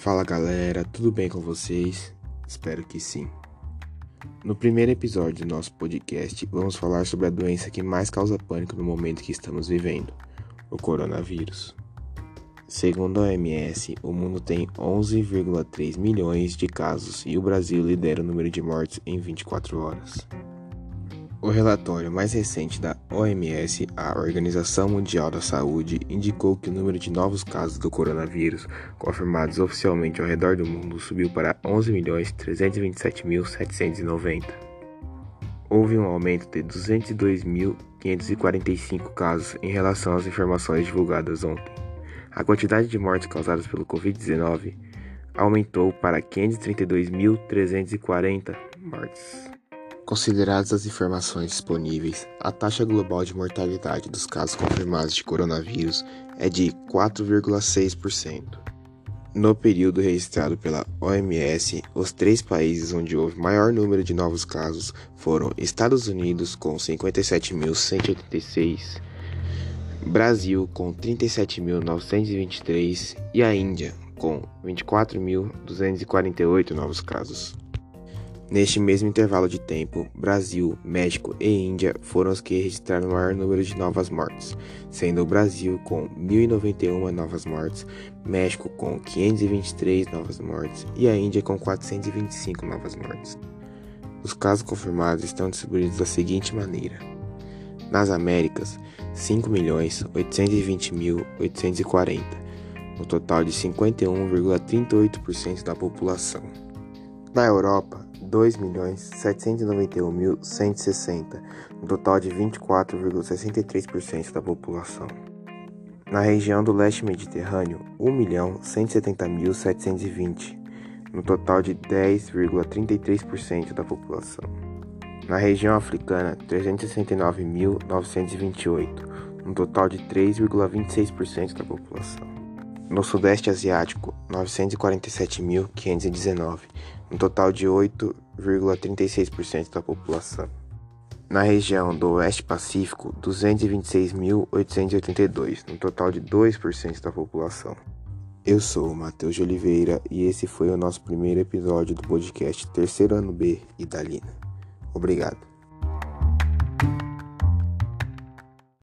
Fala galera, tudo bem com vocês? Espero que sim. No primeiro episódio do nosso podcast, vamos falar sobre a doença que mais causa pânico no momento que estamos vivendo, o coronavírus. Segundo a OMS, o mundo tem 11,3 milhões de casos e o Brasil lidera o número de mortes em 24 horas. O relatório mais recente da OMS, a Organização Mundial da Saúde, indicou que o número de novos casos do coronavírus confirmados oficialmente ao redor do mundo subiu para 11.327.790. Houve um aumento de 202.545 casos em relação às informações divulgadas ontem. A quantidade de mortes causadas pelo Covid-19 aumentou para 532.340 mortes. Consideradas as informações disponíveis, a taxa global de mortalidade dos casos confirmados de coronavírus é de 4,6%. No período registrado pela OMS, os três países onde houve maior número de novos casos foram Estados Unidos, com 57.186, Brasil, com 37.923 e a Índia, com 24.248 novos casos. Neste mesmo intervalo de tempo, Brasil, México e Índia foram os que registraram o maior número de novas mortes, sendo o Brasil com 1.091 novas mortes, México com 523 novas mortes e a Índia com 425 novas mortes. Os casos confirmados estão distribuídos da seguinte maneira: nas Américas, 5.820.840, no total de 51,38% da população. Na Europa, 2.791.160, um total de 24,63% da população. Na região do leste mediterrâneo, 1.170.720, no total de 10,33% da população. Na região africana, 369.928, um total de 3,26% da população. No Sudeste Asiático, 947.519, um total de 8,36% da população. Na região do Oeste Pacífico, 226.882, um total de 2% da população. Eu sou o Matheus de Oliveira e esse foi o nosso primeiro episódio do podcast Terceiro Ano B e Dalina. Obrigado.